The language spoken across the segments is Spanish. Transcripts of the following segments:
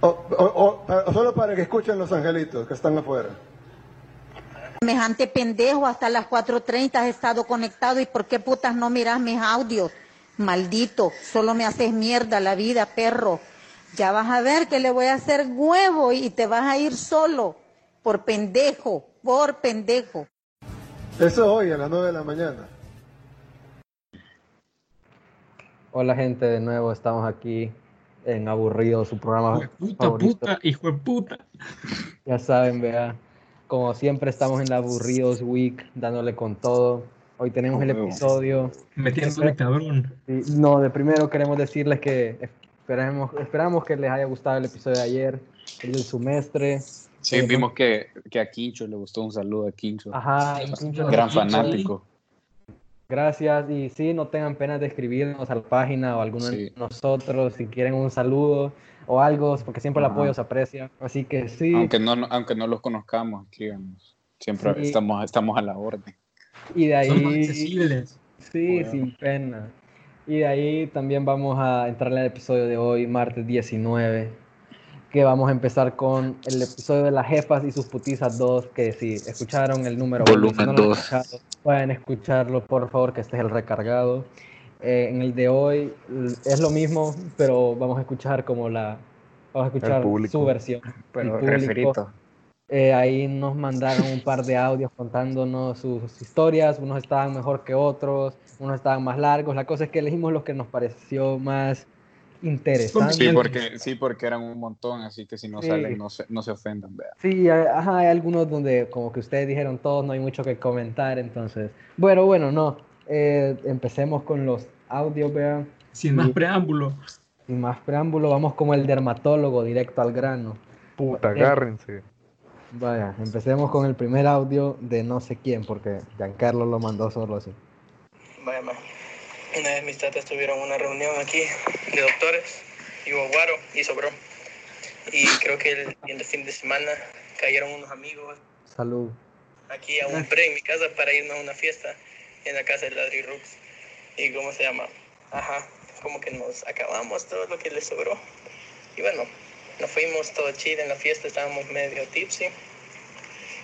O, solo para que escuchen los angelitos que están afuera. Semejante pendejo, hasta las 4.30 has estado conectado y ¿por qué putas no miras mis audios? Maldito, solo me haces mierda la vida, perro. Ya vas a ver que le voy a hacer huevo y te vas a ir solo, por pendejo, por pendejo. Eso hoy a las 9 de la mañana. Hola gente, de nuevo estamos aquí en Aburrido, su programa. Hijo de puta, puta, hijo de puta. Ya saben, vea, como siempre estamos en la Aburridos Week, dándole con todo. Hoy tenemos el episodio. Metiéndole cabrón. No, de primero queremos decirles que esperamos, esperamos que les haya gustado el episodio de ayer, el del semestre. Sí, vimos que, que, a Quincho le gustó un saludo a Quincho. Ajá, Quincho, gran fanático. Gracias y sí, no tengan pena de escribirnos a la página o a alguno de nosotros si quieren un saludo o algo, porque siempre el apoyo se aprecia. Así que sí. Aunque no, aunque no los conozcamos, escríbanos. Siempre estamos, estamos a la orden. Y de ahí. Somos accesibles. Sí, sin pena. Y de ahí también vamos a entrar al episodio de hoy, martes 19, que vamos a empezar con el episodio de las jefas y sus putizas 2, que si escucharon el número Volumen 2 pueden escucharlo, por favor, que este es el recargado. Eh, en el de hoy es lo mismo, pero vamos a escuchar como la... Vamos a escuchar su versión. Pero referido. Eh, ahí nos mandaron un par de audios contándonos sus historias, unos estaban mejor que otros, unos estaban más largos. La cosa es que elegimos los que nos pareció más interesante. Sí, porque, sí, porque eran un montón, así que si no salen, no se, no se ofendan. Vea. Sí, ajá, hay algunos donde como que ustedes dijeron todos, no hay mucho que comentar, entonces. Bueno, bueno, no. Eh, empecemos con los audios, vean. Sin más preámbulo. Sin más preámbulo, vamos como el dermatólogo, directo al grano. Puta, agárrense. Vaya, empecemos con el primer audio de no sé quién, porque Giancarlo lo mandó solo así. Vaya, man. Una vez mis tatas tuvieron una reunión aquí de doctores y hubo guaro y sobró. Y creo que el, fin de semana cayeron unos amigos. Salud. Aquí a un pre en mi casa para irnos a una fiesta en la casa de Ladri Rooks. ¿Y cómo se llama? Ajá, como que nos acabamos todo lo que les sobró. Y bueno, nos fuimos todo chido en la fiesta, estábamos medio tipsy.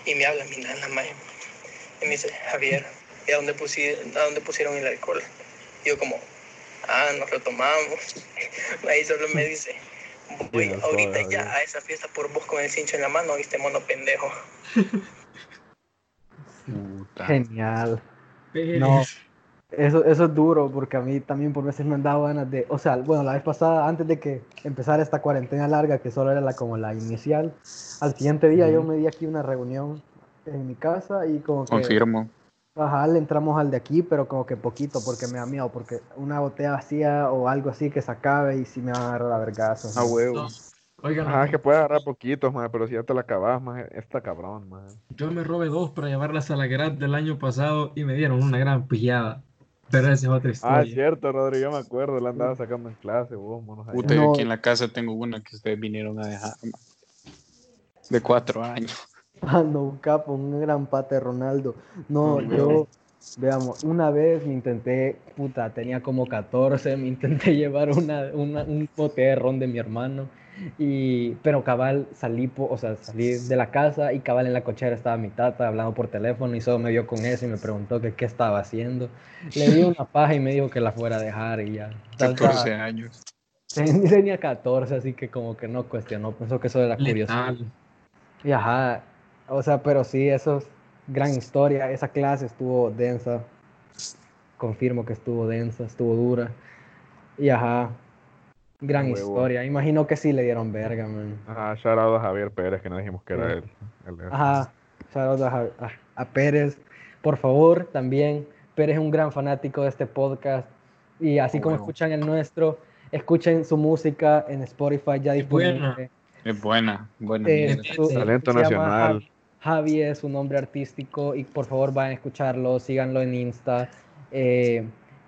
Y me habla mi nana, mae. Y me dice, Javier, ¿y a dónde, pusieron, a dónde pusieron el alcohol? Yo como, ah, nos retomamos. Ahí solo me dice, voy ahorita ya a esa fiesta por vos con el cincho en la mano, viste mono pendejo. Genial. No, eso, eso es duro porque a mí también por veces me han dado ganas de, o sea, bueno, la vez pasada, antes de que empezara esta cuarentena larga, que solo era la como la inicial, al siguiente día yo me di aquí una reunión en mi casa y como que... Confirmo. Ajá, le entramos al de aquí, pero como que poquito, porque me da miedo, porque una botella vacía o algo así que se acabe y si me van a agarrar a vergazo. A huevo. Oigan, Ajá, que puede agarrar poquitos, man, pero si ya te la acabas, man, está cabrón, man. Yo me robé dos para llevarlas a la gran del año pasado y me dieron una gran pillada. Pero esa es otra ah, historia. Ah, cierto, Rodrigo, me acuerdo, la andaba sacando en clase, vos, monos Puta, aquí en la casa tengo una que ustedes vinieron a dejar, De cuatro años. Un capo, un gran pate Ronaldo. No, yo, veamos, una vez me intenté, puta, tenía como 14, me intenté llevar una, un bote de ron de mi hermano. Y, pero cabal salí, o sea, salí de la casa y cabal en la cochera estaba mi tata hablando por teléfono y solo me vio con eso y me preguntó que qué estaba haciendo. Le di una paja y me dijo que la fuera a dejar y ya. 14 años. Tenía 14, así que como que no cuestionó, pensó que eso era curiosidad. Y ajá, o sea, pero sí, eso es gran historia. Esa clase estuvo densa. Confirmo que estuvo densa, estuvo dura. Y ajá, gran historia. Imagino que sí le dieron verga, man. Ajá, shout out a Javier Pérez, que no dijimos que era él. Ajá, shout out a, Pérez. Por favor, también, Pérez es un gran fanático de este podcast. Y así como escuchan el nuestro, escuchen su música en Spotify ya disponible. Es buena, buena. Eh, Talento nacional. Javi es un nombre artístico y por favor vayan a escucharlo, síganlo en Insta, eh,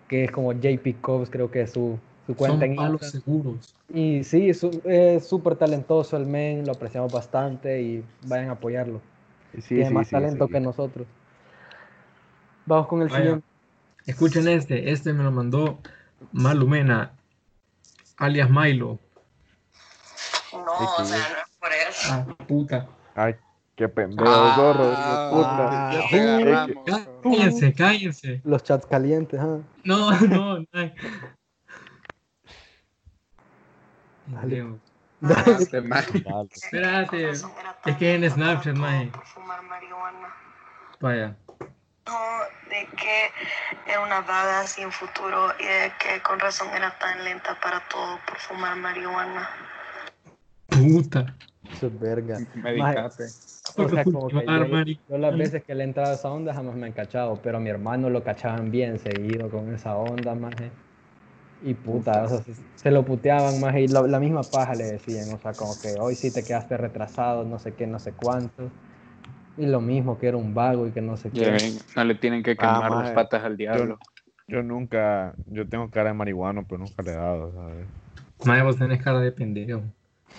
que es como JP Cobs, creo que es su, su cuenta en Insta. seguros. Y sí, es súper talentoso el men, lo apreciamos bastante y vayan a apoyarlo. Tiene más talento que nosotros. Vamos con el siguiente. Escuchen este, este me lo mandó Malumena, alias Milo. No, o sea, no es por eso. Ah, puta. Ay, qué pendejo, puta. Ah, agarramos, Cá- cabrón. Cállense, cállense. Los chats calientes, ¿ah? No, no, no. Dale. Man. Dale. Espérate. Es que en Snapchat, marihuana. Vaya. No, de que era una vaga sin futuro y de que con razón era tan lenta para todo por fumar marihuana. Puta. Eso es verga. Medicate. O sea, como que yo, yo las veces que le he entrado a esa onda jamás me han cachado, pero a mi hermano lo cachaban bien seguido con esa onda, maje. Y puta, o sea, se, se lo puteaban, maje, y lo- la misma paja le decían, o sea, como que hoy sí te quedaste retrasado, no sé qué, no sé cuánto. Y lo mismo, que era un vago y que no sé qué. ven, no le tienen que quemar las maje. patas al diablo. Yo nunca, yo tengo cara de marihuano, pero nunca le he dado, ¿sabes? Madre, vos tenés cara de pendejo.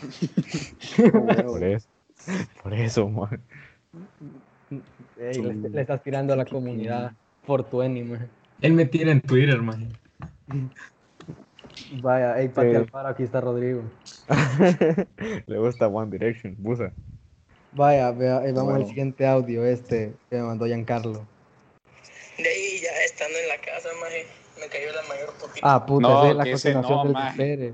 Por eso. Por eso, man. Ey, le, le estás tirando a la comunidad Fortueni, maje. Él me tira en Twitter, man. Vaya, ey, pate Sí. al paro, aquí está Rodrigo. Le gusta One Direction, busa. Vaya, vea, eh, vamos al siguiente audio, este que me mandó Giancarlo. De ahí ya estando en la casa, maje, me cayó la mayor putita. Ah, puta, No, es la que ese continuación no, del. Pérez.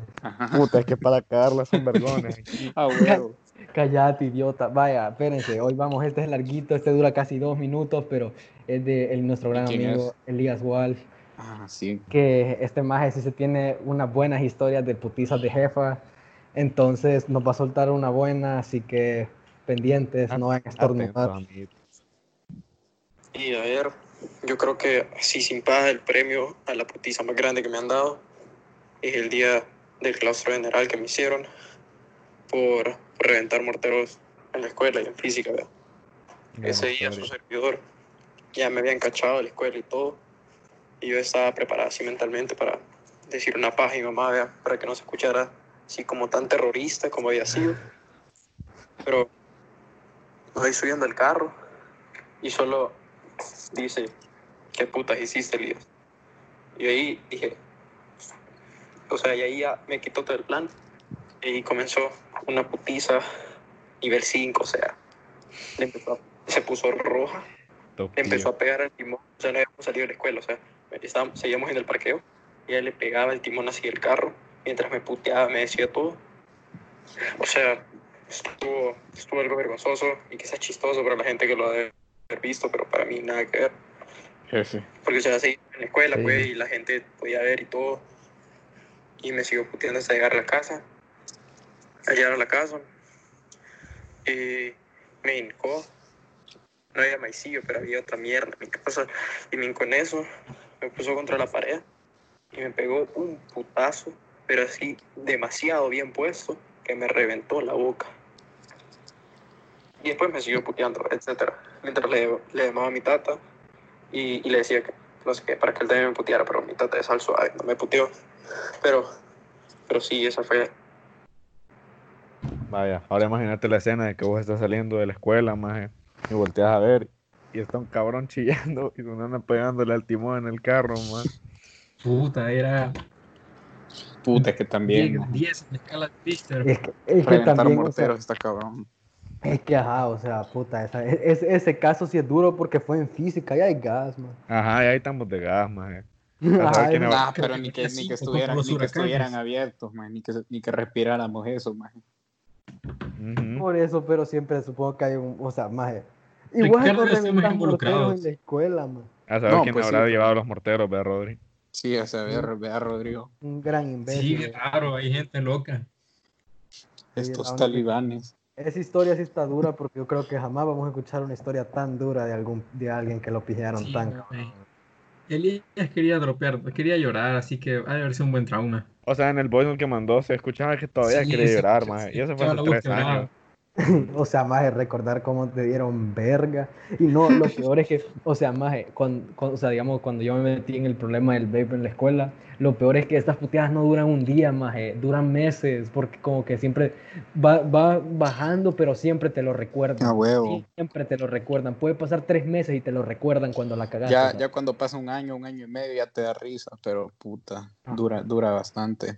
Puta, es que para cagarla son vergones. Ah, huevo. Cállate, idiota. Vaya, espérense, hoy vamos, este es larguito, este dura casi dos minutos, pero es de el- nuestro gran ¿Y quién amigo Elías Walsh, Ah, sí. que este maje sí se tiene unas buenas historias de putizas de jefa, entonces nos va a soltar una buena, así que pendientes, no vayan a estornudar. Y a ver, yo creo que así sin paja el premio a la putiza más grande que me han dado es el día del claustro general que me hicieron por, por reventar morteros en la escuela y en física. ¿verdad? Ese día su servidor ya me habían cachado de la escuela y todo. Y yo estaba preparado así mentalmente para decir una paja a mi mamá, ¿verdad? para que no se escuchara así como tan terrorista como había sido. Pero voy subiendo al carro y solo dice, ¿qué putas hiciste, Elías? Y ahí dije, o sea, y ahí ya me quitó todo el plan. Y comenzó una putiza nivel 5, o sea, empezó se puso roja, empezó a pegar al timón, o sea, no habíamos salido de la escuela, o sea, estábamos, seguíamos en el parqueo, y ella le pegaba el timón así del carro, mientras me puteaba, me decía todo. O sea, estuvo, estuvo algo vergonzoso y quizás chistoso para la gente que lo ha de visto, pero para mí nada que ver. Jefe. Porque o sea, seguí en la escuela, Sí. pues, y la gente podía ver y todo. Y me siguió puteando hasta llegar a la casa. Al llegar a la casa, y me hincó. No había maicillo, pero había otra mierda en mi casa. Y me hincó en eso, me puso contra la pared y me pegó un putazo, pero así demasiado bien puesto, que me reventó la boca. Y después me siguió puteando, etcétera. Mientras le, le llamaba a mi tata y, y le decía que no sé qué, para que él también me puteara, pero mi tata es al suave, no me puteó. Pero, pero sí, esa fue. Vaya, ahora imagínate la escena de que vos estás saliendo de la escuela, maje, y volteas a ver, y está un cabrón chillando y una pegándole al timón en el carro, man. Puta, era Puta, que también. 10, 10 en la escala de Richter. Es que, es que Reventar también, o sea, morteros está cabrón. Es que ajá, o sea, puta, esa- e- ese, ese caso sí es duro porque fue en física y hay gas, man. Ajá, y ahí estamos de gas. A saber es- va- Nah, pero ni que, ni Sí, que, estuvieran, ni que estuvieran abiertos, man, ni que, ni que respiráramos eso, man. Por eso, pero siempre supongo que hay un, o sea, maje. Igual no involucrados. morteros en la escuela, man. A saber No, quién pues sí, habrá llevado los morteros, ¿verdad, Rodri? Sí, o sea, ve, ve a Rodrigo. Un gran Sí, imbécil. claro, hay gente loca. Estos talibanes. Esa historia sí está dura porque yo creo que jamás vamos a escuchar una historia tan dura de algún de alguien que lo pillaron Sí, tan. Elías quería dropear, quería llorar, así que ha de haber sido un buen trauma. O sea, en el voice note que mandó se escuchaba que todavía Sí, quería llorar, se Y eso fue hace tres años. O sea, maje, recordar cómo te dieron verga. Y no, lo peor es que, o sea, maje, cuando, o sea, digamos, cuando yo me metí en el problema del vape en la escuela, lo peor es que estas puteadas no duran un día, maje, duran meses, porque como que siempre va, va bajando, pero siempre te lo recuerdan. A huevo. Siempre te lo recuerdan. Puede pasar tres meses y te lo recuerdan cuando la cagaste. Ya, ya cuando pasa un año, un año y medio, ya te da risa, pero puta, Ah. dura, dura bastante.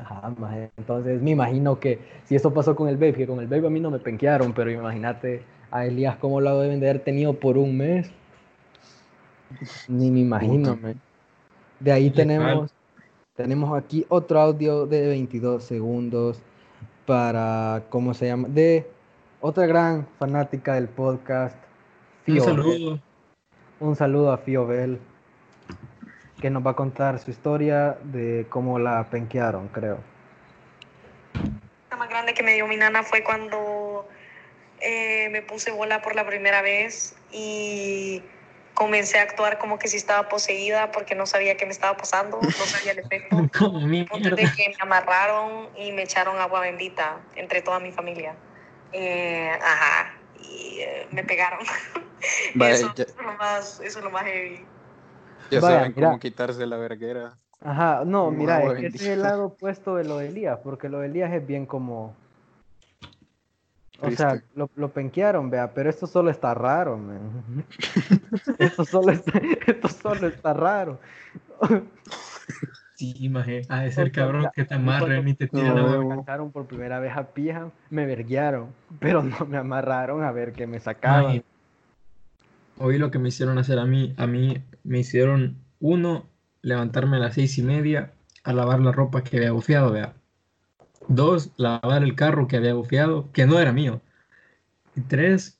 Ajá, maje. Entonces me imagino que si eso pasó con el babe, que con el babe a mí no me penquearon, pero imagínate a Elías cómo lo deben de haber tenido por un mes. Ni me imagino. De ahí tenemos, tenemos aquí otro audio de 22 segundos para, ¿cómo se llama? De otra gran fanática del podcast. Un Fio Bell. saludo. Un saludo a Fio Bell, que nos va a contar su historia de cómo la penquearon, creo. La más grande que me dio mi nana fue cuando eh, me puse bola por la primera vez y comencé a actuar como que si estaba poseída porque no sabía qué me estaba pasando, no sabía el efecto. De que me amarraron y me echaron agua bendita entre toda mi familia. Eh, ajá, y eh, me pegaron. Eso es lo más, eso es lo más heavy. Ya Vaya, saben mira. cómo quitarse la verguera. Ajá, no, mira, es que ese es el lado opuesto de lo de Elías, porque lo de Elías es bien como... O Triste. sea, lo, lo penquearon, vea, pero esto solo está raro, man. esto, solo está, esto solo está raro. Sí, maje. Ha de ser cabrón que te amarren y te tiren No, a me cacharon por primera vez a pija, me verguiaron, pero no me amarraron a ver qué me sacaban. Maje, Oí lo que me hicieron hacer a mí. A mí me hicieron, uno, levantarme a las seis y media a lavar la ropa que había bufeado, vea. Dos, lavar el carro que había bufeado, que no era mío. Y tres,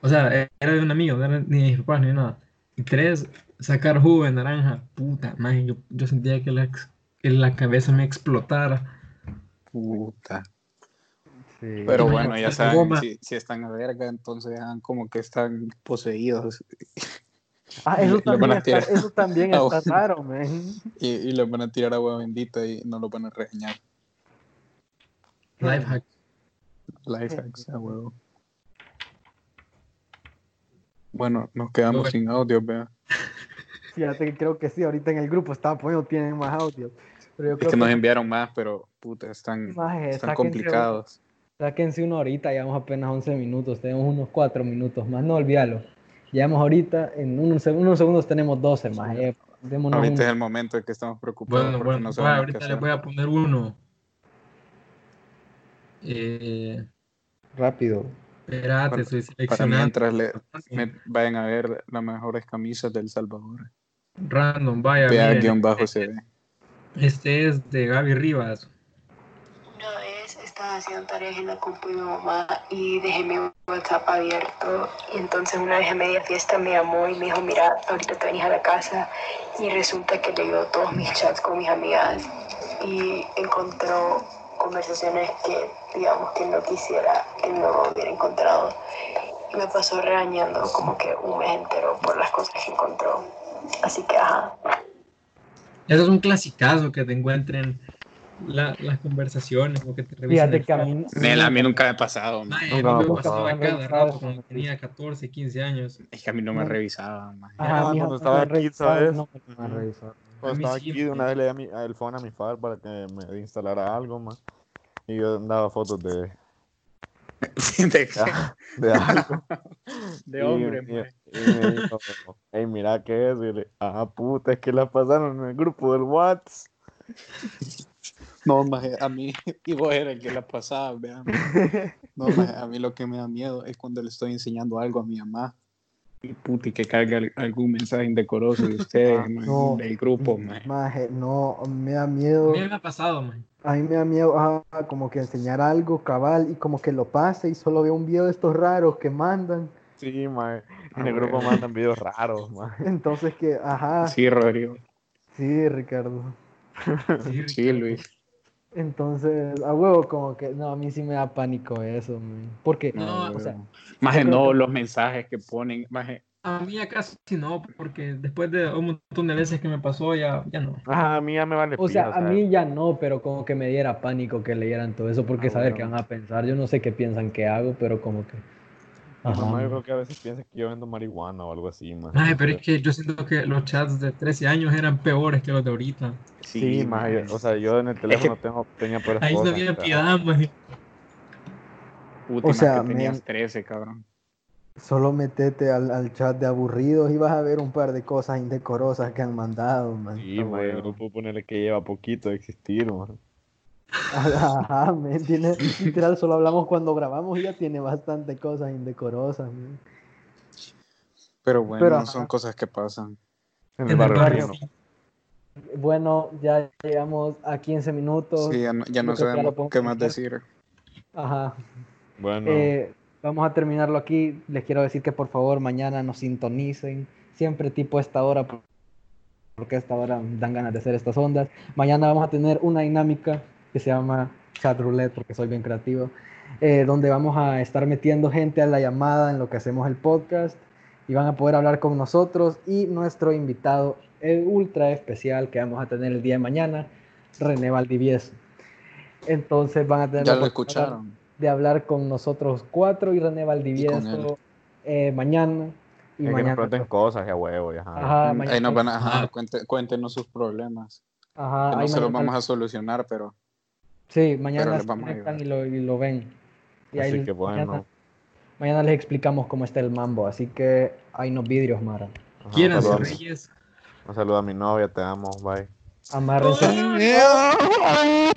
o sea, era de un amigo, no era ni de mis papás ni nada. Y tres, sacar jugo de naranja. Puta, maje, yo, yo sentía que la, que la cabeza me explotara. Puta. Sí. Pero bueno, ya saben, si, si están a verga, entonces hagan como que están poseídos Ah, eso también a está, eso también está raro, man. y, y les van a tirar agua bendita y no los van a regañar. Life hack. Life hacks, a huevo. Bueno, nos quedamos sin audio, vea. Fíjate que creo que sí, ahorita en el grupo estaba poniendo, tienen más. Pero yo Es que nos enviaron más, pero puta, están, Maje, están complicados. Sáquense uno ahorita, llevamos apenas 11 minutos, tenemos unos 4 minutos más, no olvídalo. Llevamos ahorita, en unos, seg- unos segundos tenemos 12 más. eh, démonos Ahorita un- es el momento en que estamos preocupados Bueno, bueno, no qué ahorita les voy a poner uno. Eh, rápido. espérate, Para- estoy Para mientras le, me- vayan a ver las mejores camisas del Salvador. Random, vaya, Vea miren, guion bajo se ve. Este es de Gaby Rivas. Estaba haciendo tareas en la compu de mi mamá y dejé mi WhatsApp abierto y entonces una vez a media fiesta me llamó y me dijo, mira, ahorita te venís a la casa y resulta que leyó todos mis chats con mis amigas y encontró conversaciones que digamos que no quisiera que no hubiera encontrado y me pasó regañando como que un mes entero por las cosas que encontró. Así que ajá. Eso es un clasicazo que te encuentren la- las conversaciones o que te revisen Fíjate que a mí, Nel, a mí nunca me ha pasado. man. Mae, Nunca a mí me me ha pasado. cada rato cuando tenía 14, 15 años. Es que a mí no me No. revisaban. Ah, cuando estaba aquí, ¿sabes? no me revisar. Cuando estaba aquí, de una vez le di el phone a mi padre para que me instalara algo, más. Y yo daba fotos de, ¿De qué? de algo. De Y- hombre, y, man. y me dijo, hey, mira qué es. Y le, ah, puta, es que la pasaron en el grupo del WhatsApp. No, maje, a mí, y vos eras el que la pasaba, vean. No, maje, a mí lo que me da miedo es cuando le estoy enseñando algo a mi mamá. Y puta, y que cargue al- algún mensaje indecoroso de ustedes, maje, no. del grupo, maje. Maje, no, me da A miedo. mí me ha pasado, man. A mí me da miedo ajá, como que enseñar algo cabal y como que lo pase y solo veo un video de estos raros que mandan. Sí, man. En Ah, el grupo mandan videos raros, man. Entonces que, ajá, sí, Sí, Rodrigo. Ricardo. Sí, Sí, Luis. Entonces, a huevo, como que, no, a mí sí me da pánico eso, man. Porque, No, o sea, creo no, que- los mensajes que ponen, maje. A mí acá sí no, porque después de un montón de veces que me pasó, ya, ya no. Ajá, a mí ya me vale o sea, a mí ya no, pero como que me diera pánico que leyeran todo eso, porque Ah, saber bueno. qué van a pensar. Yo no sé qué piensan que hago, pero como que. Mi mamá yo creo que a veces piensa que yo vendo marihuana o algo así, man. Ay, pero es que yo siento que los chats de 13 años eran peores que los de ahorita. Sí, más, o sea, yo en el teléfono tengo, tenía peores Ahí no cosas. había o sea, piedad, man. Puta, O más sea, que tenías men- 13, cabrón. Solo metete al, al chat de aburridos y vas a ver un par de cosas indecorosas que han mandado, man. Sí, man, el bueno. grupo ponerle que lleva poquito de existir, man. Ajá, men, tiene, literal, solo hablamos cuando grabamos y ya tiene bastante cosas indecorosas. men. Pero bueno, Pero, son ajá. cosas que pasan. En En el barrio barrio. Bueno, ya llegamos a 15 minutos. Sí, ya no, ya no ya sabemos podemos qué más decir. Ajá. Bueno, Eh, vamos a terminarlo aquí. Les quiero decir que por favor mañana nos sintonicen. Siempre tipo a esta hora, por- porque a esta hora dan ganas de hacer estas ondas. Mañana vamos a tener una dinámica que se llama chat roulette, porque soy bien creativo, eh, donde vamos a estar metiendo gente a la llamada en lo que hacemos el podcast y van a poder hablar con nosotros y nuestro invitado el ultra especial que vamos a tener el día de mañana, René Valdivieso. Entonces van a tener Ya la lo oportunidad escucharon. de hablar con nosotros cuatro y René. Valdivieso eh, mañana. Y es que nos mañana. pregunten cosas, ya huevo, ya. ajá. Ajá, Ahí mañana. nos van a, ajá, cuéntenos sus problemas. Ajá, Que no se los mañana- vamos a solucionar, pero Sí, mañana les se conectan y lo, y lo ven. Y ahí Así que mañana, bueno. mañana les explicamos cómo está el mambo. Así que hay unos vidrios, Mara. Ser saludo, reyes. un saludo a mi novia, te amo, bye. Amárrense. Ay,